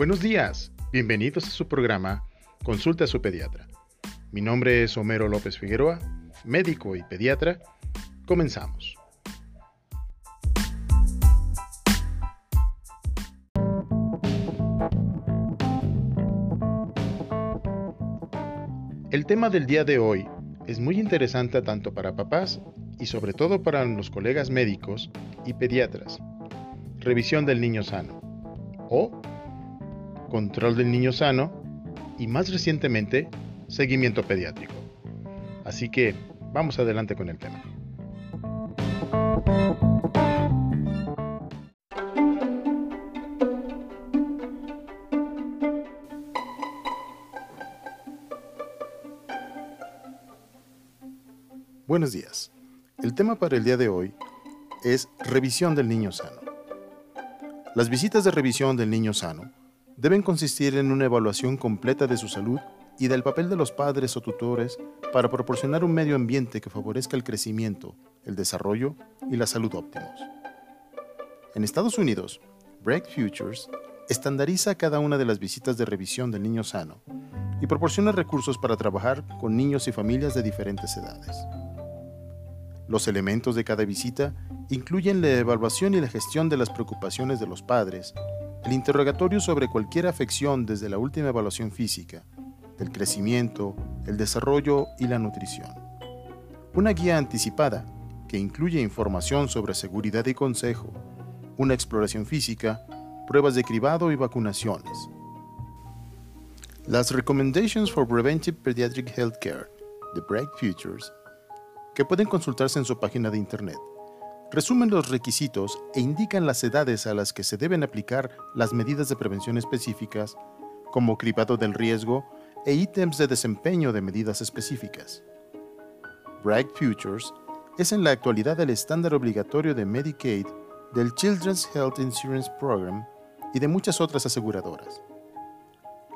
Buenos días, bienvenidos a su programa Consulta a su pediatra. Mi nombre es Homero López Figueroa, médico y pediatra. Comenzamos. El tema del día de hoy es muy interesante tanto para papás y sobre todo para los colegas médicos y pediatras. Revisión del niño sano o control del niño sano y más recientemente seguimiento pediátrico. Así que vamos adelante con el tema. Buenos días. El tema para el día de hoy es revisión del niño sano. Las visitas de revisión del niño sano deben consistir en una evaluación completa de su salud y del papel de los padres o tutores para proporcionar un medio ambiente que favorezca el crecimiento, el desarrollo y la salud óptimos. En Estados Unidos, Break Futures estandariza cada una de las visitas de revisión del niño sano y proporciona recursos para trabajar con niños y familias de diferentes edades. Los elementos de cada visita incluyen la evaluación y la gestión de las preocupaciones de los padres, el interrogatorio sobre cualquier afección desde la última evaluación física, del crecimiento, el desarrollo y la nutrición. Una guía anticipada que incluye información sobre seguridad y consejo, una exploración física, pruebas de cribado y vacunaciones. Las Recommendations for Preventive Pediatric Healthcare de Break Futures que pueden consultarse en su página de internet. Resumen los requisitos e indican las edades a las que se deben aplicar las medidas de prevención específicas, como cribado del riesgo e ítems de desempeño de medidas específicas. Bright Futures es en la actualidad el estándar obligatorio de Medicaid, del Children's Health Insurance Program y de muchas otras aseguradoras.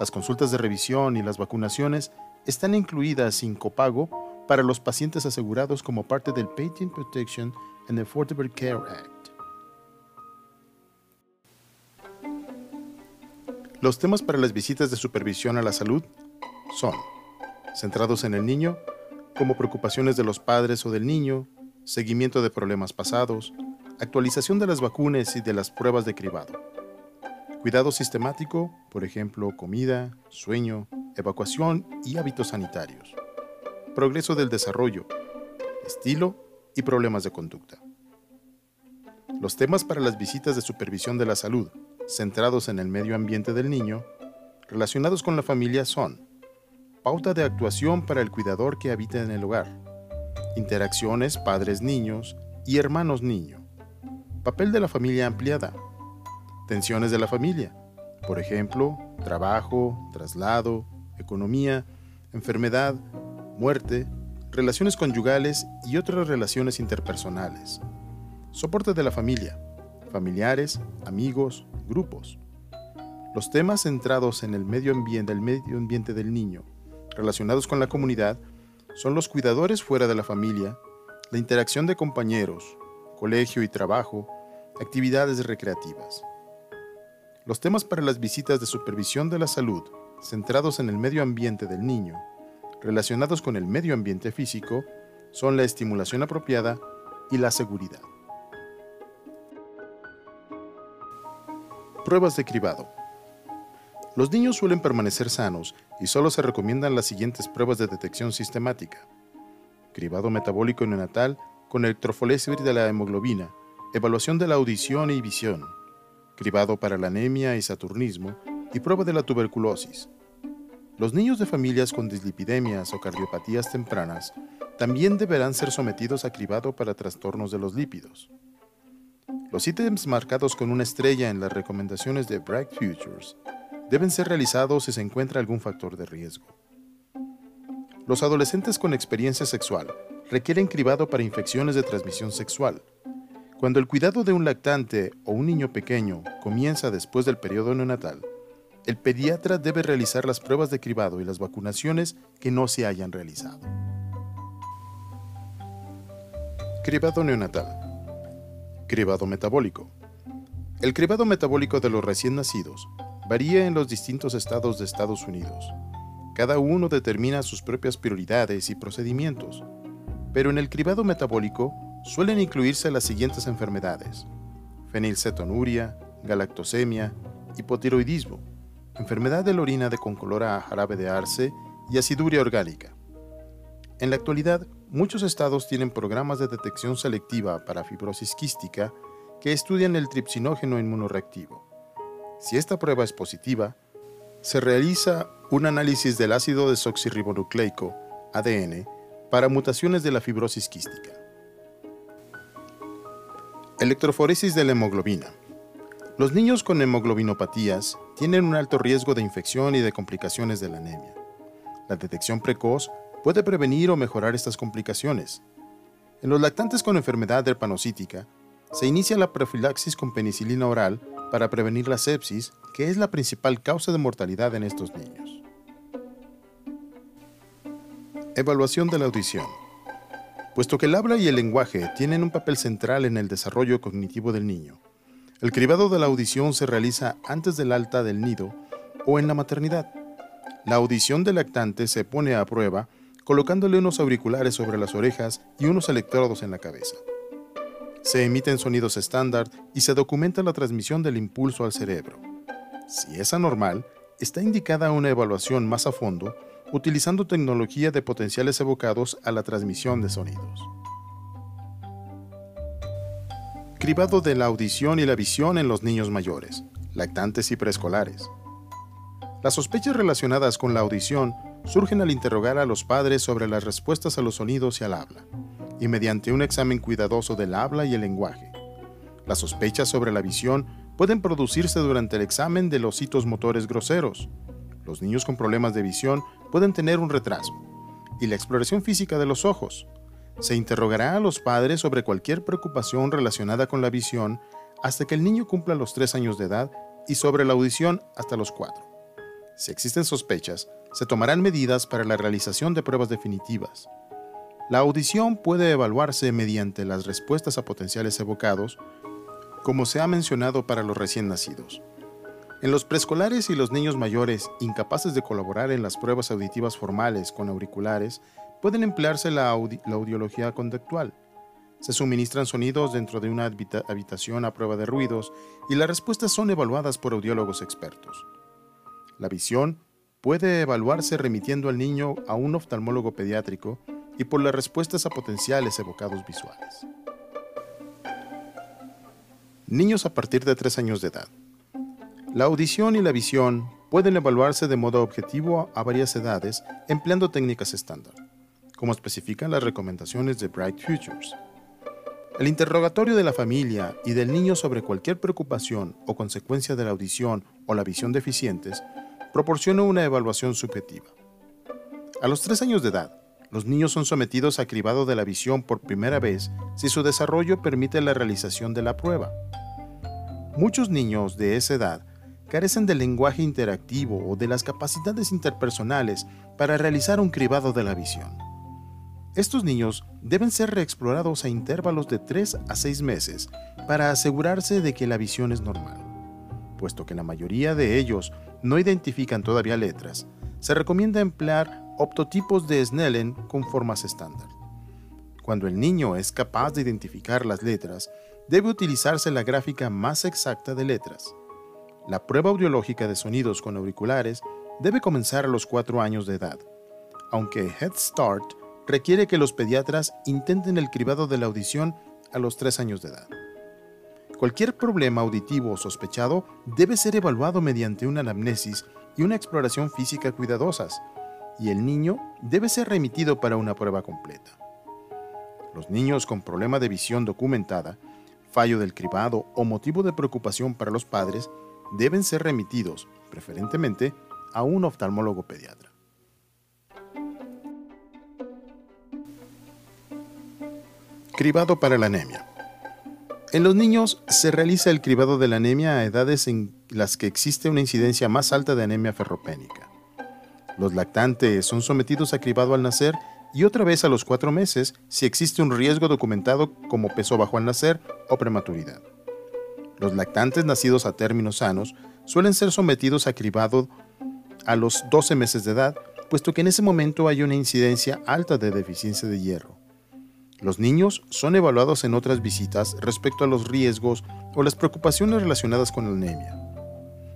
Las consultas de revisión y las vacunaciones están incluidas sin copago para los pacientes asegurados como parte del Patient Protection and Affordable Care Act. Los temas para las visitas de supervisión a la salud son centrados en el niño, como preocupaciones de los padres o del niño, seguimiento de problemas pasados, actualización de las vacunas y de las pruebas de cribado. Cuidado sistemático, por ejemplo, comida, sueño, evacuación y hábitos sanitarios progreso del desarrollo, estilo y problemas de conducta. Los temas para las visitas de supervisión de la salud, centrados en el medio ambiente del niño, relacionados con la familia son pauta de actuación para el cuidador que habita en el hogar, interacciones padres-niños y hermanos-niño, papel de la familia ampliada, tensiones de la familia, por ejemplo, trabajo, traslado, economía, enfermedad, muerte, relaciones conyugales y otras relaciones interpersonales. Soporte de la familia, familiares, amigos, grupos. Los temas centrados en el medio ambiente, medio ambiente del niño, relacionados con la comunidad, son los cuidadores fuera de la familia, la interacción de compañeros, colegio y trabajo, actividades recreativas. Los temas para las visitas de supervisión de la salud, centrados en el medio ambiente del niño, relacionados con el medio ambiente físico son la estimulación apropiada y la seguridad. Pruebas de cribado. Los niños suelen permanecer sanos y solo se recomiendan las siguientes pruebas de detección sistemática. Cribado metabólico neonatal con electroforesis de la hemoglobina, evaluación de la audición y visión, cribado para la anemia y saturnismo y prueba de la tuberculosis, los niños de familias con dislipidemias o cardiopatías tempranas también deberán ser sometidos a cribado para trastornos de los lípidos. Los ítems marcados con una estrella en las recomendaciones de Bright Futures deben ser realizados si se encuentra algún factor de riesgo. Los adolescentes con experiencia sexual requieren cribado para infecciones de transmisión sexual. Cuando el cuidado de un lactante o un niño pequeño comienza después del periodo neonatal, el pediatra debe realizar las pruebas de cribado y las vacunaciones que no se hayan realizado. Cribado neonatal. Cribado metabólico. El cribado metabólico de los recién nacidos varía en los distintos estados de Estados Unidos. Cada uno determina sus propias prioridades y procedimientos, pero en el cribado metabólico suelen incluirse las siguientes enfermedades: fenilcetonuria, galactosemia, hipotiroidismo, enfermedad de la orina de concolor a jarabe de arce y aciduria orgánica. En la actualidad, muchos estados tienen programas de detección selectiva para fibrosis quística que estudian el tripsinógeno inmunoreactivo. Si esta prueba es positiva, se realiza un análisis del ácido desoxirribonucleico, ADN, para mutaciones de la fibrosis quística. Electroforesis de la hemoglobina. Los niños con hemoglobinopatías tienen un alto riesgo de infección y de complicaciones de la anemia. La detección precoz puede prevenir o mejorar estas complicaciones. En los lactantes con enfermedad derpanocítica, se inicia la profilaxis con penicilina oral para prevenir la sepsis, que es la principal causa de mortalidad en estos niños. Evaluación de la audición. Puesto que el habla y el lenguaje tienen un papel central en el desarrollo cognitivo del niño, el cribado de la audición se realiza antes del alta del nido o en la maternidad. La audición del lactante se pone a prueba colocándole unos auriculares sobre las orejas y unos electrodos en la cabeza. Se emiten sonidos estándar y se documenta la transmisión del impulso al cerebro. Si es anormal, está indicada una evaluación más a fondo utilizando tecnología de potenciales evocados a la transmisión de sonidos. Cribado de la audición y la visión en los niños mayores, lactantes y preescolares. Las sospechas relacionadas con la audición surgen al interrogar a los padres sobre las respuestas a los sonidos y al habla, y mediante un examen cuidadoso del habla y el lenguaje. Las sospechas sobre la visión pueden producirse durante el examen de los hitos motores groseros. Los niños con problemas de visión pueden tener un retraso. Y la exploración física de los ojos. Se interrogará a los padres sobre cualquier preocupación relacionada con la visión hasta que el niño cumpla los 3 años de edad y sobre la audición hasta los 4. Si existen sospechas, se tomarán medidas para la realización de pruebas definitivas. La audición puede evaluarse mediante las respuestas a potenciales evocados, como se ha mencionado para los recién nacidos. En los preescolares y los niños mayores incapaces de colaborar en las pruebas auditivas formales con auriculares, pueden emplearse la, audiología conductual. Se suministran sonidos dentro de una habitación a prueba de ruidos y las respuestas son evaluadas por audiólogos expertos. La visión puede evaluarse remitiendo al niño a un oftalmólogo pediátrico y por las respuestas a potenciales evocados visuales. Niños a partir de 3 años de edad. La audición y la visión pueden evaluarse de modo objetivo a varias edades empleando técnicas estándar, como especifican las recomendaciones de Bright Futures. El interrogatorio de la familia y del niño sobre cualquier preocupación o consecuencia de la audición o la visión deficientes proporciona una evaluación subjetiva. A los 3 años de edad, los niños son sometidos a cribado de la visión por primera vez si su desarrollo permite la realización de la prueba. Muchos niños de esa edad carecen del lenguaje interactivo o de las capacidades interpersonales para realizar un cribado de la visión. Estos niños deben ser reexplorados a intervalos de 3 a 6 meses para asegurarse de que la visión es normal. Puesto que la mayoría de ellos no identifican todavía letras, se recomienda emplear optotipos de Snellen con formas estándar. Cuando el niño es capaz de identificar las letras, debe utilizarse la gráfica más exacta de letras. La prueba audiológica de sonidos con auriculares debe comenzar a los 4 años de edad, aunque Head Start requiere que los pediatras intenten el cribado de la audición a los 3 años de edad. Cualquier problema auditivo sospechado debe ser evaluado mediante una anamnesis y una exploración física cuidadosas, y el niño debe ser remitido para una prueba completa. Los niños con problema de visión documentada, fallo del cribado o motivo de preocupación para los padres deben ser remitidos, preferentemente, a un oftalmólogo pediatra. Cribado para la anemia. En los niños se realiza el cribado de la anemia a edades en las que existe una incidencia más alta de anemia ferropénica. Los lactantes son sometidos a cribado al nacer y otra vez a los cuatro meses si existe un riesgo documentado como peso bajo al nacer o prematuridad. Los lactantes nacidos a términos sanos suelen ser sometidos a cribado a los 12 meses de edad, puesto que en ese momento hay una incidencia alta de deficiencia de hierro. Los niños son evaluados en otras visitas respecto a los riesgos o las preocupaciones relacionadas con la anemia.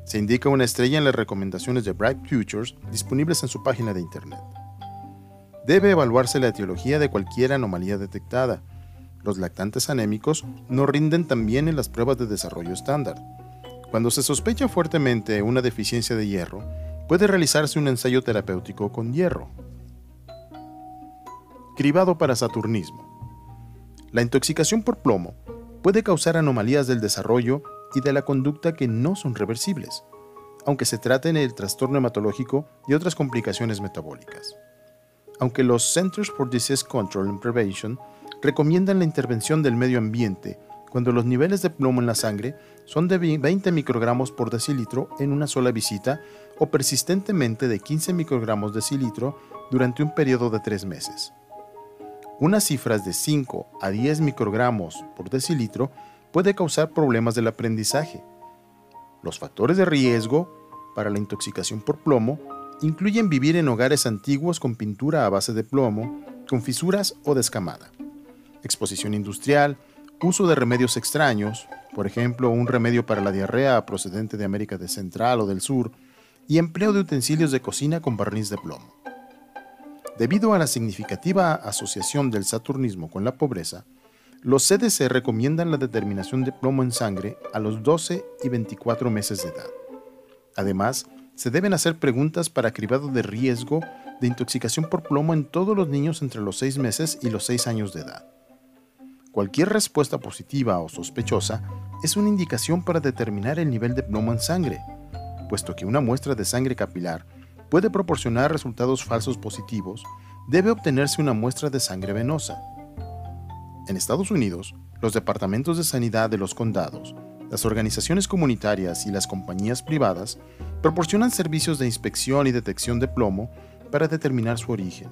Se indica una estrella en las recomendaciones de Bright Futures disponibles en su página de internet. Debe evaluarse la etiología de cualquier anomalía detectada. Los lactantes anémicos no rinden tan bien en las pruebas de desarrollo estándar. Cuando se sospecha fuertemente una deficiencia de hierro, puede realizarse un ensayo terapéutico con hierro. Cribado para saturnismo. La intoxicación por plomo puede causar anomalías del desarrollo y de la conducta que no son reversibles, aunque se trate del trastorno hematológico y otras complicaciones metabólicas. Aunque los Centers for Disease Control and Prevention recomiendan la intervención del medio ambiente cuando los niveles de plomo en la sangre son de 20 microgramos por decilitro en una sola visita o persistentemente de 15 microgramos decilitro durante un periodo de tres meses. Unas cifras de 5 a 10 microgramos por decilitro puede causar problemas del aprendizaje. Los factores de riesgo para la intoxicación por plomo incluyen vivir en hogares antiguos con pintura a base de plomo, con fisuras o descamada, exposición industrial, uso de remedios extraños, por ejemplo, un remedio para la diarrea procedente de América Central o del Sur, y empleo de utensilios de cocina con barniz de plomo. Debido a la significativa asociación del saturnismo con la pobreza, los CDC recomiendan la determinación de plomo en sangre a los 12 y 24 meses de edad. Además, se deben hacer preguntas para cribado de riesgo de intoxicación por plomo en todos los niños entre los 6 meses y los 6 años de edad. Cualquier respuesta positiva o sospechosa es una indicación para determinar el nivel de plomo en sangre, puesto que una muestra de sangre capilar puede proporcionar resultados falsos positivos, debe obtenerse una muestra de sangre venosa. En Estados Unidos, los departamentos de sanidad de los condados, las organizaciones comunitarias y las compañías privadas proporcionan servicios de inspección y detección de plomo para determinar su origen.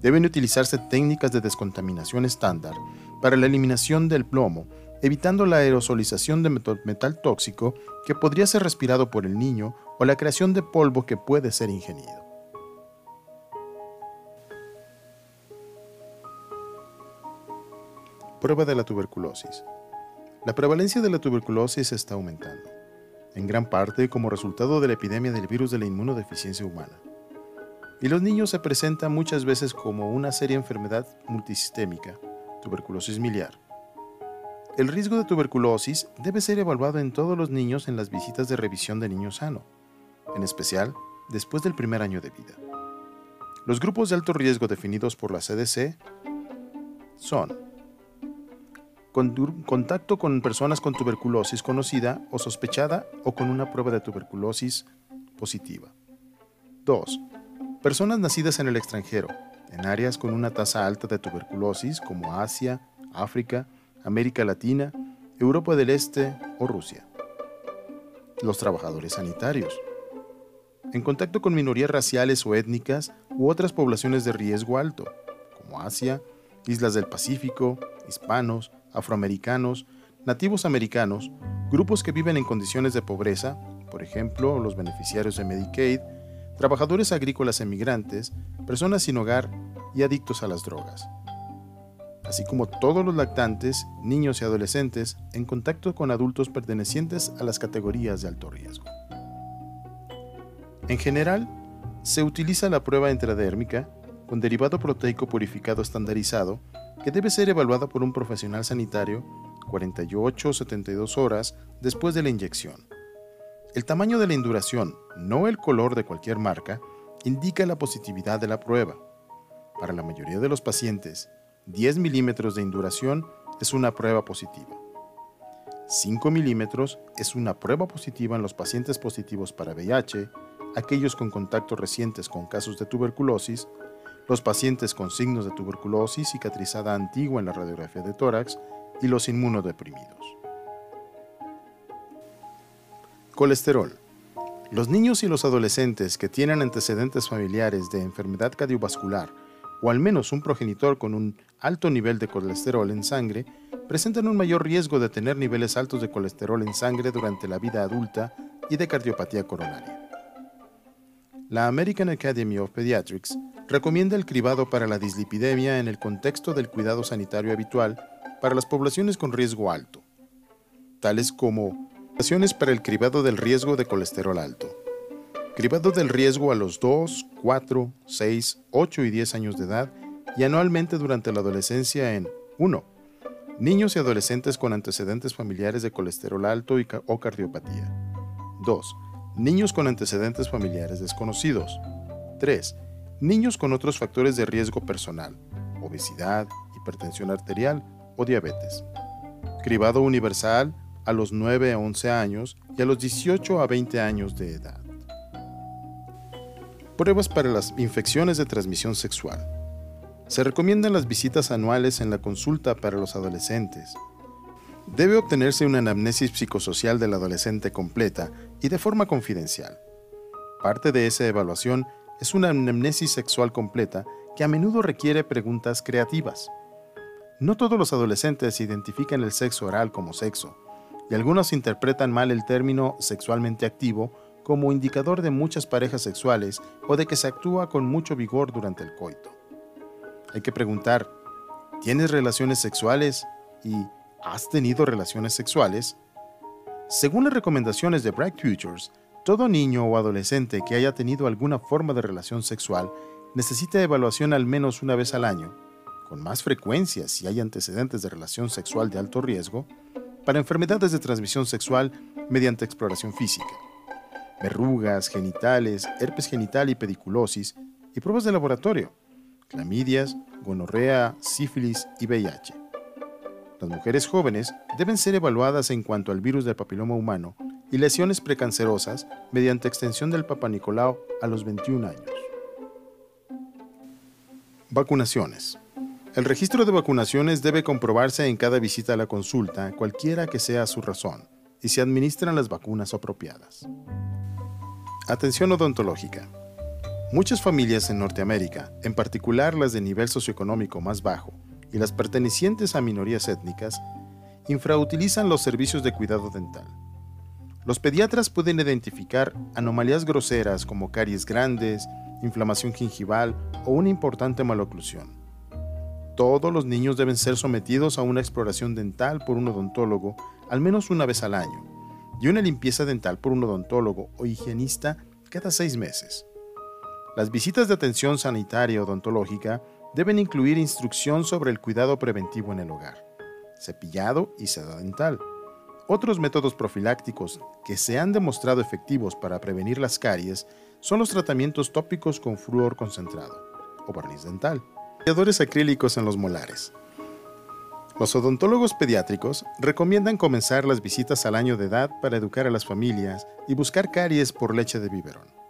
Deben utilizarse técnicas de descontaminación estándar para la eliminación del plomo, evitando la aerosolización de metal tóxico que podría ser respirado por el niño o la creación de polvo que puede ser ingerido. Prueba de la tuberculosis. La prevalencia de la tuberculosis está aumentando, en gran parte como resultado de la epidemia del virus de la inmunodeficiencia humana. Y los niños se presentan muchas veces como una seria enfermedad multisistémica, tuberculosis miliar. El riesgo de tuberculosis debe ser evaluado en todos los niños en las visitas de revisión de niño sano, en especial después del primer año de vida. Los grupos de alto riesgo definidos por la CDC son contacto con personas con tuberculosis conocida o sospechada o con una prueba de tuberculosis positiva. 2. Personas nacidas en el extranjero, en áreas con una tasa alta de tuberculosis como Asia, África, América Latina, Europa del Este o Rusia. Los trabajadores sanitarios, en contacto con minorías raciales o étnicas u otras poblaciones de riesgo alto, como Asia, islas del Pacífico, hispanos, afroamericanos, nativos americanos, grupos que viven en condiciones de pobreza, por ejemplo, los beneficiarios de Medicaid, trabajadores agrícolas emigrantes, personas sin hogar y adictos a las drogas, así como todos los lactantes, niños y adolescentes en contacto con adultos pertenecientes a las categorías de alto riesgo. En general, se utiliza la prueba intradérmica con derivado proteico purificado estandarizado que debe ser evaluada por un profesional sanitario 48 o 72 horas después de la inyección. El tamaño de la induración, no el color de cualquier marca, indica la positividad de la prueba. Para la mayoría de los pacientes, 10 milímetros de induración es una prueba positiva. 5 milímetros es una prueba positiva en los pacientes positivos para VIH, aquellos con contactos recientes con casos de tuberculosis, los pacientes con signos de tuberculosis cicatrizada antigua en la radiografía de tórax y los inmunodeprimidos. Colesterol. Los niños y los adolescentes que tienen antecedentes familiares de enfermedad cardiovascular o al menos un progenitor con un alto nivel de colesterol en sangre presentan un mayor riesgo de tener niveles altos de colesterol en sangre durante la vida adulta y de cardiopatía coronaria. La American Academy of Pediatrics recomienda el cribado para la dislipidemia en el contexto del cuidado sanitario habitual para las poblaciones con riesgo alto, tales como acciones para el cribado del riesgo de colesterol alto, cribado del riesgo a los 2, 4, 6, 8 y 10 años de edad y anualmente durante la adolescencia en 1. Niños y adolescentes con antecedentes familiares de colesterol alto y o cardiopatía. 2. Niños con antecedentes familiares desconocidos. 3. Niños con otros factores de riesgo personal, obesidad, hipertensión arterial o diabetes. Cribado universal a los 9 a 11 años y a los 18 a 20 años de edad. Pruebas para las infecciones de transmisión sexual. Se recomiendan las visitas anuales en la consulta para los adolescentes. Debe obtenerse una anamnesis psicosocial del adolescente completa y de forma confidencial. Parte de esa evaluación es una anamnesis sexual completa que a menudo requiere preguntas creativas. No todos los adolescentes identifican el sexo oral como sexo, y algunos interpretan mal el término sexualmente activo como indicador de muchas parejas sexuales o de que se actúa con mucho vigor durante el coito. Hay que preguntar, ¿tienes relaciones sexuales? ¿Y has tenido relaciones sexuales? Según las recomendaciones de Bright Futures, todo niño o adolescente que haya tenido alguna forma de relación sexual necesita evaluación al menos una vez al año, con más frecuencia si hay antecedentes de relación sexual de alto riesgo, para enfermedades de transmisión sexual mediante exploración física, verrugas, genitales, herpes genital y pediculosis, y pruebas de laboratorio, clamidias, gonorrea, sífilis y VIH. Las mujeres jóvenes deben ser evaluadas en cuanto al virus del papiloma humano y lesiones precancerosas mediante extensión del Papa Nicolau a los 21 años. Vacunaciones. El registro de vacunaciones debe comprobarse en cada visita a la consulta, cualquiera que sea su razón, y se administran las vacunas apropiadas. Atención odontológica. Muchas familias en Norteamérica, en particular las de nivel socioeconómico más bajo y las pertenecientes a minorías étnicas, infrautilizan los servicios de cuidado dental. Los pediatras pueden identificar anomalías groseras como caries grandes, inflamación gingival o una importante maloclusión. Todos los niños deben ser sometidos a una exploración dental por un odontólogo al menos una vez al año y una limpieza dental por un odontólogo o higienista cada seis meses. Las visitas de atención sanitaria odontológica deben incluir instrucción sobre el cuidado preventivo en el hogar, cepillado y seda dental. Otros métodos profilácticos que se han demostrado efectivos para prevenir las caries son los tratamientos tópicos con flúor concentrado o barniz dental, y acrílicos en los molares. Los odontólogos pediátricos recomiendan comenzar las visitas al año de edad para educar a las familias y buscar caries por leche de biberón.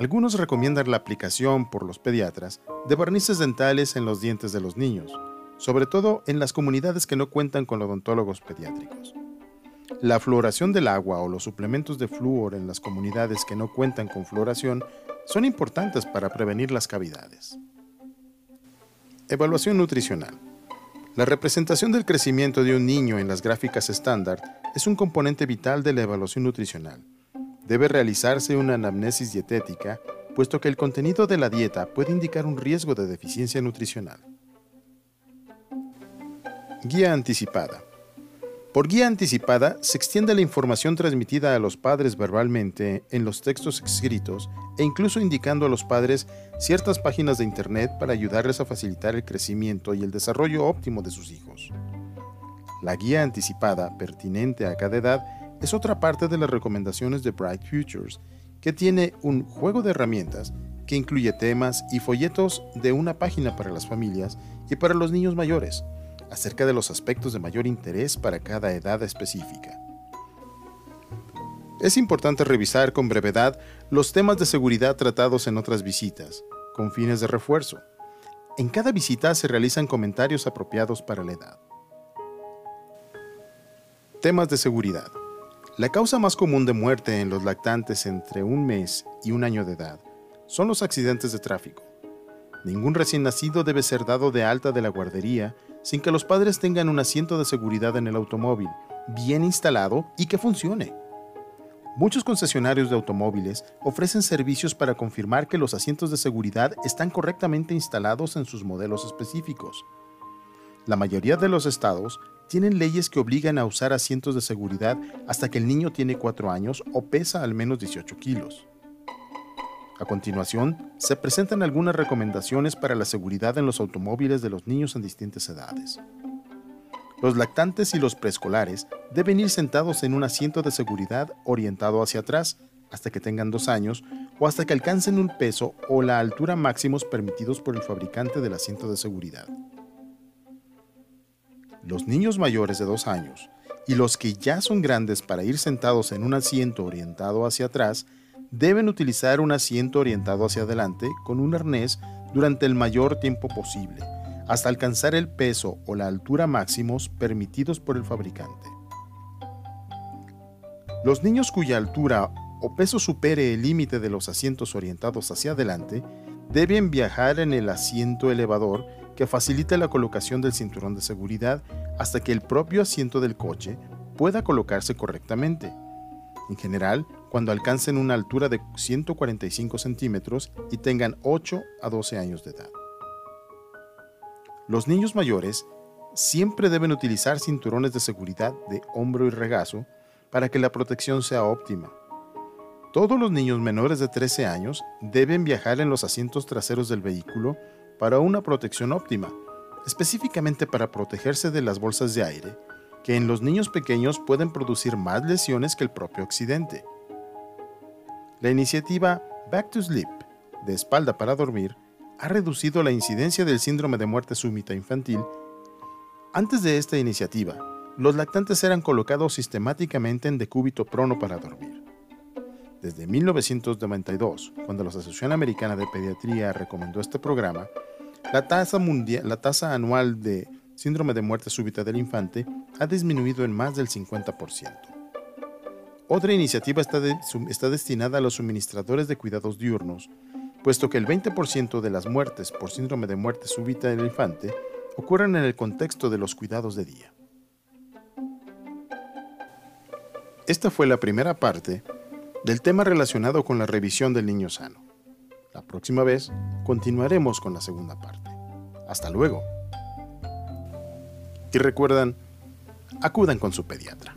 Algunos recomiendan la aplicación por los pediatras de barnices dentales en los dientes de los niños, sobre todo en las comunidades que no cuentan con odontólogos pediátricos. La fluoración del agua o los suplementos de flúor en las comunidades que no cuentan con fluoración son importantes para prevenir las cavidades. Evaluación nutricional. La representación del crecimiento de un niño en las gráficas estándar es un componente vital de la evaluación nutricional Debe realizarse una anamnesis dietética, puesto que el contenido de la dieta puede indicar un riesgo de deficiencia nutricional. Guía anticipada. Por guía anticipada se extiende la información transmitida a los padres verbalmente en los textos escritos e incluso indicando a los padres ciertas páginas de Internet para ayudarles a facilitar el crecimiento y el desarrollo óptimo de sus hijos. La guía anticipada, pertinente a cada edad, es otra parte de las recomendaciones de Bright Futures, que tiene un juego de herramientas que incluye temas y folletos de una página para las familias y para los niños mayores, acerca de los aspectos de mayor interés para cada edad específica. Es importante revisar con brevedad los temas de seguridad tratados en otras visitas, con fines de refuerzo. En cada visita se realizan comentarios apropiados para la edad. Temas de seguridad. La causa más común de muerte en los lactantes entre un mes y un año de edad son los accidentes de tráfico. Ningún recién nacido debe ser dado de alta de la guardería sin que los padres tengan un asiento de seguridad en el automóvil, bien instalado y que funcione. Muchos concesionarios de automóviles ofrecen servicios para confirmar que los asientos de seguridad están correctamente instalados en sus modelos específicos. La mayoría de los estados tienen leyes que obligan a usar asientos de seguridad hasta que el niño tiene 4 años o pesa al menos 18 kilos. A continuación, se presentan algunas recomendaciones para la seguridad en los automóviles de los niños en distintas edades. Los lactantes y los preescolares deben ir sentados en un asiento de seguridad orientado hacia atrás hasta que tengan dos años o hasta que alcancen un peso o la altura máximos permitidos por el fabricante del asiento de seguridad. Los niños mayores de dos años y los que ya son grandes para ir sentados en un asiento orientado hacia atrás deben utilizar un asiento orientado hacia adelante con un arnés durante el mayor tiempo posible hasta alcanzar el peso o la altura máximos permitidos por el fabricante. Los niños cuya altura o peso supere el límite de los asientos orientados hacia adelante deben viajar en el asiento elevador que facilite la colocación del cinturón de seguridad hasta que el propio asiento del coche pueda colocarse correctamente. En general, cuando alcancen una altura de 145 centímetros y tengan 8 a 12 años de edad. Los niños mayores siempre deben utilizar cinturones de seguridad de hombro y regazo para que la protección sea óptima. Todos los niños menores de 13 años deben viajar en los asientos traseros del vehículo para una protección óptima, específicamente para protegerse de las bolsas de aire, que en los niños pequeños pueden producir más lesiones que el propio accidente. La iniciativa Back to Sleep, de espalda para dormir, ha reducido la incidencia del síndrome de muerte súbita infantil. Antes de esta iniciativa, los lactantes eran colocados sistemáticamente en decúbito prono para dormir. Desde 1992, cuando la Asociación Americana de Pediatría recomendó este programa, la tasa, mundial, la tasa anual de síndrome de muerte súbita del infante ha disminuido en más del 50%. Otra iniciativa está, está destinada a los suministradores de cuidados diurnos, puesto que el 20% de las muertes por síndrome de muerte súbita del infante ocurren en el contexto de los cuidados de día. Esta fue la primera parte del tema relacionado con la revisión del niño sano. La próxima vez continuaremos con la segunda parte. Hasta luego. Y recuerdan, acudan con su pediatra.